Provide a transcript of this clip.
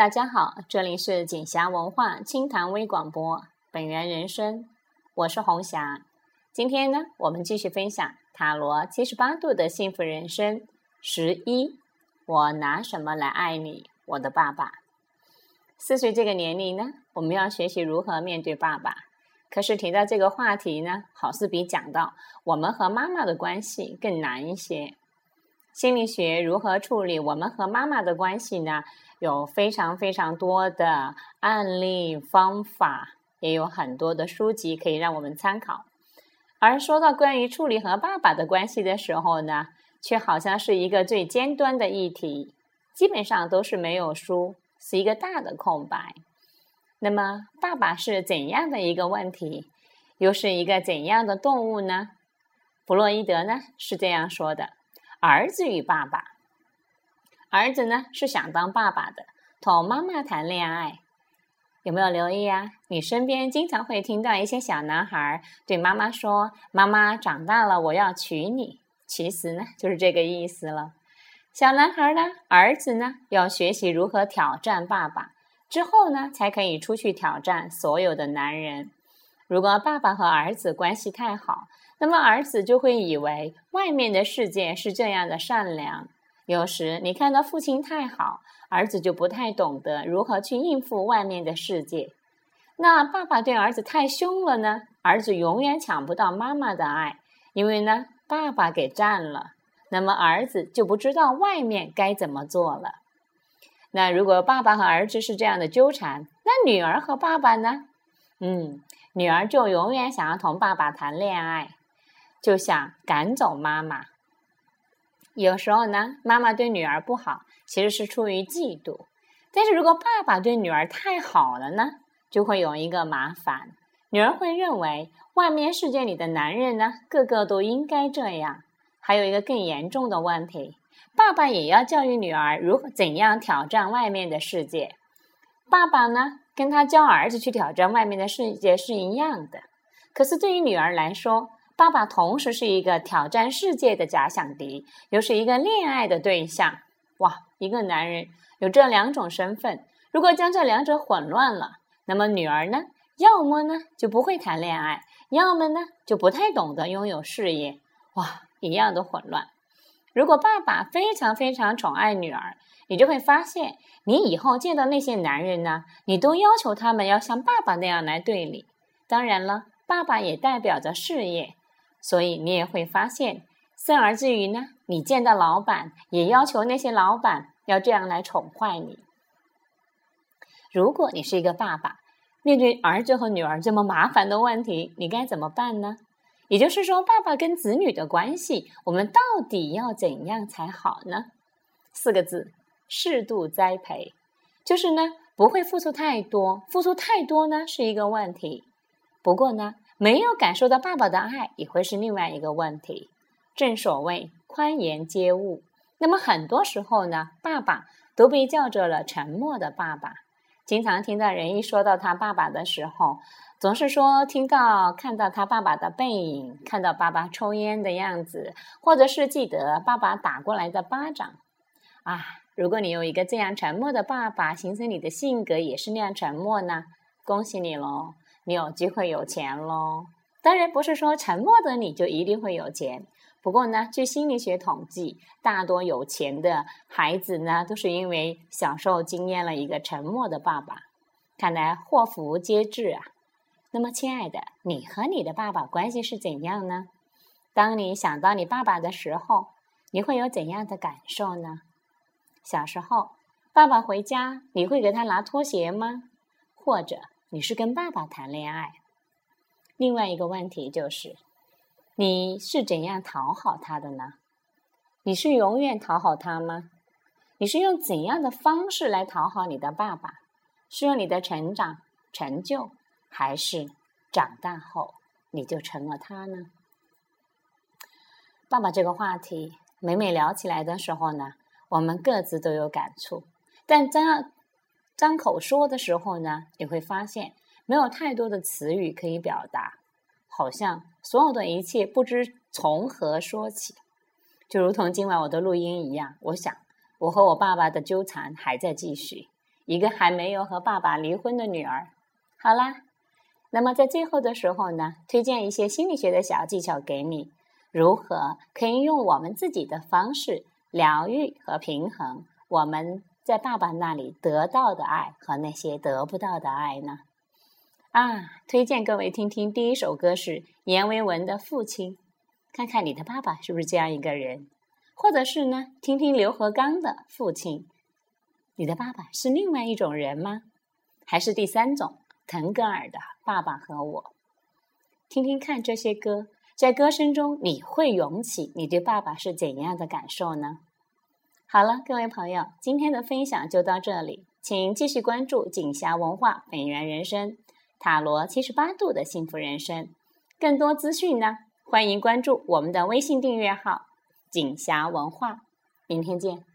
大家好，这里是锦霞文化清谈微广播，本源人生，我是红霞。今天呢，我们继续分享塔罗七十八度的幸福人生十一。我拿什么来爱你，我的爸爸？四岁这个年龄呢，我们要学习如何面对爸爸。可是提到这个话题呢，好似比讲到我们和妈妈的关系更难一些。心理学如何处理我们和妈妈的关系呢？有非常非常多的案例方法，也有很多的书籍可以让我们参考。而说到关于处理和爸爸的关系的时候呢，却好像是一个最尖端的议题，基本上都是没有书，是一个大的空白。那么，爸爸是怎样的一个问题？又是一个怎样的动物呢？弗洛伊德呢是这样说的。儿子与爸爸，儿子呢是想当爸爸的，同妈妈谈恋爱，有没有留意啊？你身边经常会听到一些小男孩对妈妈说：“妈妈长大了，我要娶你。”其实呢就是这个意思了。小男孩呢，儿子呢要学习如何挑战爸爸，之后呢才可以出去挑战所有的男人。如果爸爸和儿子关系太好，那么儿子就会以为外面的世界是这样的善良。有时你看到父亲太好，儿子就不太懂得如何去应付外面的世界。那爸爸对儿子太凶了呢，儿子永远抢不到妈妈的爱，因为呢爸爸给占了。那么儿子就不知道外面该怎么做了。那如果爸爸和儿子是这样的纠缠，那女儿和爸爸呢？嗯，女儿就永远想要同爸爸谈恋爱。就想赶走妈妈。有时候呢，妈妈对女儿不好，其实是出于嫉妒。但是如果爸爸对女儿太好了呢，就会有一个麻烦。女儿会认为外面世界里的男人呢，个个都应该这样。还有一个更严重的问题，爸爸也要教育女儿如何怎样挑战外面的世界。爸爸呢，跟他教儿子去挑战外面的世界是一样的。可是对于女儿来说，爸爸同时是一个挑战世界的假想敌，又是一个恋爱的对象。哇，一个男人有这两种身份，如果将这两者混乱了，那么女儿呢，要么呢就不会谈恋爱，要么呢就不太懂得拥有事业。哇，一样的混乱。如果爸爸非常非常宠爱女儿，你就会发现，你以后见到那些男人呢，你都要求他们要像爸爸那样来对你。当然了，爸爸也代表着事业。所以你也会发现，生而至于呢，你见到老板也要求那些老板要这样来宠坏你。如果你是一个爸爸，面对儿子和女儿这么麻烦的问题，你该怎么办呢？也就是说，爸爸跟子女的关系，我们到底要怎样才好呢？四个字：适度栽培。就是呢，不会付出太多，付出太多呢是一个问题。不过呢。没有感受到爸爸的爱，也会是另外一个问题。正所谓宽严接物，那么很多时候呢，爸爸都被叫做了沉默的爸爸。经常听到人一说到他爸爸的时候，总是说听到看到他爸爸的背影，看到爸爸抽烟的样子，或者是记得爸爸打过来的巴掌。啊，如果你有一个这样沉默的爸爸，形成你的性格也是那样沉默呢，恭喜你喽！你有机会有钱喽！当然不是说沉默的你就一定会有钱。不过呢，据心理学统计，大多有钱的孩子呢，都是因为小时候经验了一个沉默的爸爸。看来祸福皆至啊！那么，亲爱的，你和你的爸爸关系是怎样呢？当你想到你爸爸的时候，你会有怎样的感受呢？小时候，爸爸回家，你会给他拿拖鞋吗？或者？你是跟爸爸谈恋爱。另外一个问题就是，你是怎样讨好他的呢？你是永远讨好他吗？你是用怎样的方式来讨好你的爸爸？是用你的成长成就，还是长大后你就成了他呢？爸爸这个话题，每每聊起来的时候呢，我们各自都有感触，但真要。张口说的时候呢，你会发现没有太多的词语可以表达，好像所有的一切不知从何说起，就如同今晚我的录音一样。我想，我和我爸爸的纠缠还在继续，一个还没有和爸爸离婚的女儿。好啦，那么在最后的时候呢，推荐一些心理学的小技巧给你，如何可以用我们自己的方式疗愈和平衡我们在爸爸那里得到的爱和那些得不到的爱呢？啊，推荐各位听听第一首歌是阎维文的《父亲》，看看你的爸爸是不是这样一个人，或者是呢，听听刘和刚的《父亲》，你的爸爸是另外一种人吗？还是第三种腾格尔的《爸爸和我》？听听看这些歌，在歌声中你会涌起你对爸爸是怎样的感受呢？好了，各位朋友，今天的分享就到这里，请继续关注锦霞文化本源人生。塔罗七十八度的幸福人生，更多资讯呢，欢迎关注我们的微信订阅号“锦霞文化”。明天见。